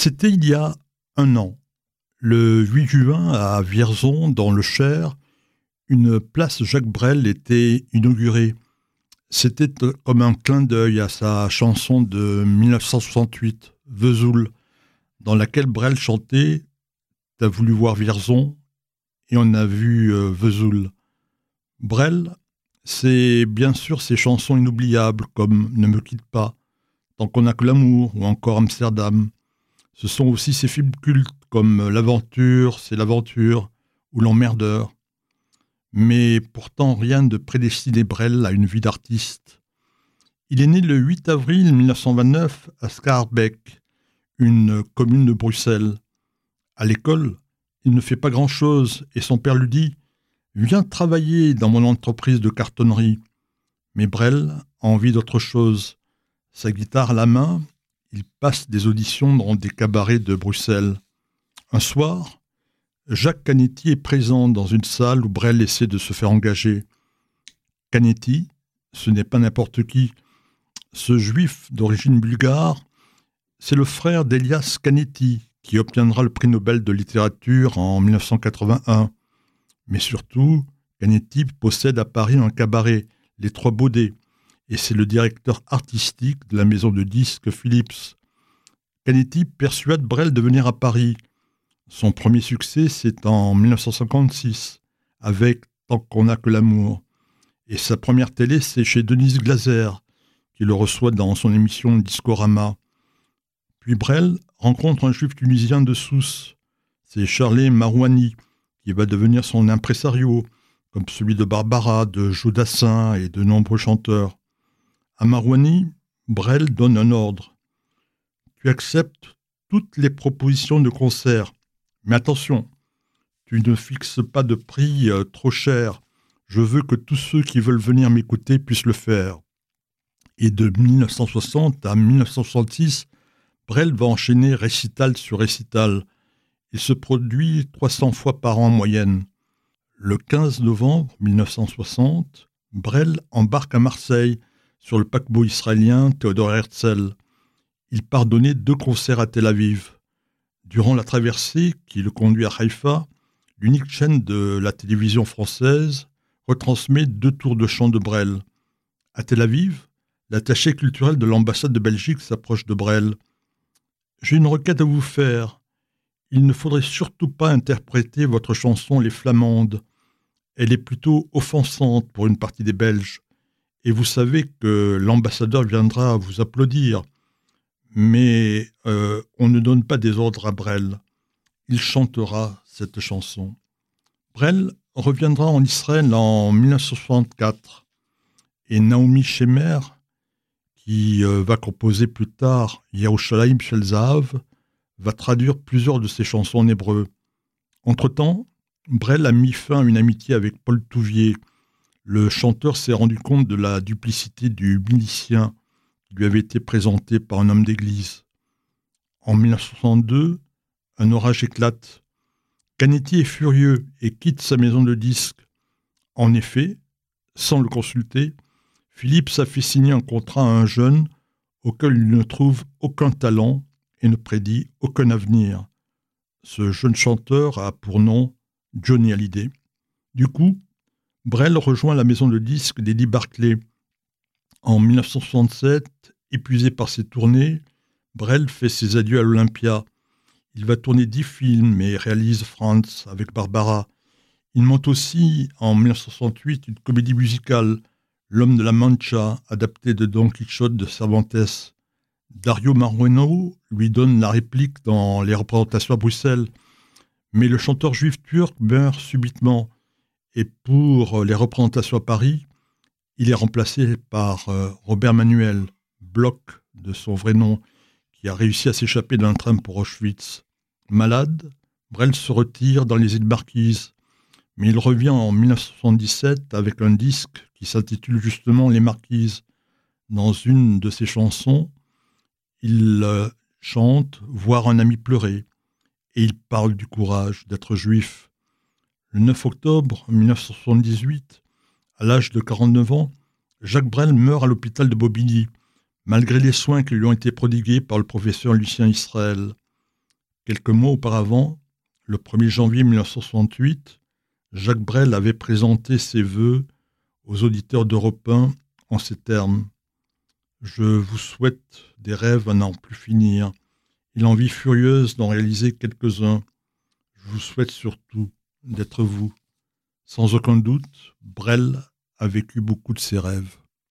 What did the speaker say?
C'était il y a un an, le 8 juin à Vierzon, dans le Cher, une place Jacques Brel était inaugurée. C'était comme un clin d'œil à sa chanson de 1968, Vesoul, dans laquelle Brel chantait T'as voulu voir Vierzon et on a vu euh, Vesoul. Brel, c'est bien sûr ses chansons inoubliables comme Ne me quitte pas, Tant qu'on a que l'amour ou encore Amsterdam. Ce sont aussi ses films cultes comme L'aventure, c'est l'aventure ou L'emmerdeur. Mais pourtant rien de prédestiné Brel à une vie d'artiste. Il est né le 8 avril 1929 à Scarbeck, une commune de Bruxelles. À l'école, il ne fait pas grand-chose et son père lui dit Viens travailler dans mon entreprise de cartonnerie. Mais Brel a envie d'autre chose. Sa guitare à la main, il passe des auditions dans des cabarets de Bruxelles. Un soir, Jacques Canetti est présent dans une salle où Brel essaie de se faire engager. Canetti, ce n'est pas n'importe qui. Ce juif d'origine bulgare, c'est le frère d'Elias Canetti, qui obtiendra le prix Nobel de littérature en 1981. Mais surtout, Canetti possède à Paris un cabaret, Les Trois Baudets, et c'est le directeur artistique de la maison de disques Philips. Canetti persuade Brel de venir à Paris. Son premier succès, c'est en 1956, avec Tant qu'on n'a que l'amour. Et sa première télé, c'est chez Denise Glaser, qui le reçoit dans son émission Discorama. Puis Brel rencontre un juif tunisien de Sousse. C'est Charlie Marouani, qui va devenir son impresario, comme celui de Barbara, de Jodassin et de nombreux chanteurs. À Marouani, Brel donne un ordre. Tu acceptes toutes les propositions de concert, mais attention, tu ne fixes pas de prix euh, trop cher. Je veux que tous ceux qui veulent venir m'écouter puissent le faire. Et de 1960 à 1966, Brel va enchaîner récital sur récital. Il se produit 300 fois par an en moyenne. Le 15 novembre 1960, Brel embarque à Marseille sur le paquebot israélien Theodor Herzl. Il part donner deux concerts à Tel Aviv. Durant la traversée qui le conduit à Haïfa, l'unique chaîne de la télévision française retransmet deux tours de chant de Brel. À Tel Aviv, l'attaché culturel de l'ambassade de Belgique s'approche de Brel. J'ai une requête à vous faire. Il ne faudrait surtout pas interpréter votre chanson Les Flamandes. Elle est plutôt offensante pour une partie des Belges. Et vous savez que l'ambassadeur viendra vous applaudir. Mais euh, on ne donne pas des ordres à Brel. Il chantera cette chanson. Brel reviendra en Israël en 1964. Et Naomi Shemer, qui euh, va composer plus tard Yerushalayim Shel va traduire plusieurs de ses chansons en hébreu. Entre-temps, Brel a mis fin à une amitié avec Paul Touvier. Le chanteur s'est rendu compte de la duplicité du milicien qui lui avait été présenté par un homme d'église. En 1962, un orage éclate. Canetti est furieux et quitte sa maison de disques. En effet, sans le consulter, Philippe a fait signer un contrat à un jeune auquel il ne trouve aucun talent et ne prédit aucun avenir. Ce jeune chanteur a pour nom Johnny Hallyday. Du coup, Brel rejoint la maison de disques d'Eddie Barclay. En 1967, épuisé par ses tournées, Brel fait ses adieux à l'Olympia. Il va tourner dix films et réalise France avec Barbara. Il monte aussi en 1968 une comédie musicale L'homme de la Mancha, adapté de Don Quichotte de Cervantes. Dario Marrueno lui donne la réplique dans les représentations à Bruxelles. Mais le chanteur juif turc meurt subitement. Et pour les représentations à Paris, il est remplacé par euh, Robert Manuel, Bloch de son vrai nom, qui a réussi à s'échapper d'un train pour Auschwitz. Malade, Brel se retire dans les îles Marquises, mais il revient en 1977 avec un disque qui s'intitule justement Les Marquises. Dans une de ses chansons, il euh, chante Voir un ami pleurer et il parle du courage d'être juif. Le 9 octobre 1978, à l'âge de 49 ans, Jacques Brel meurt à l'hôpital de Bobigny, malgré les soins qui lui ont été prodigués par le professeur Lucien Israël. Quelques mois auparavant, le 1er janvier 1968, Jacques Brel avait présenté ses vœux aux auditeurs d'Europe 1 en ces termes. Je vous souhaite des rêves à n'en plus finir et l'envie furieuse d'en réaliser quelques-uns. Je vous souhaite surtout d'être vous. Sans aucun doute, Brel a vécu beaucoup de ses rêves.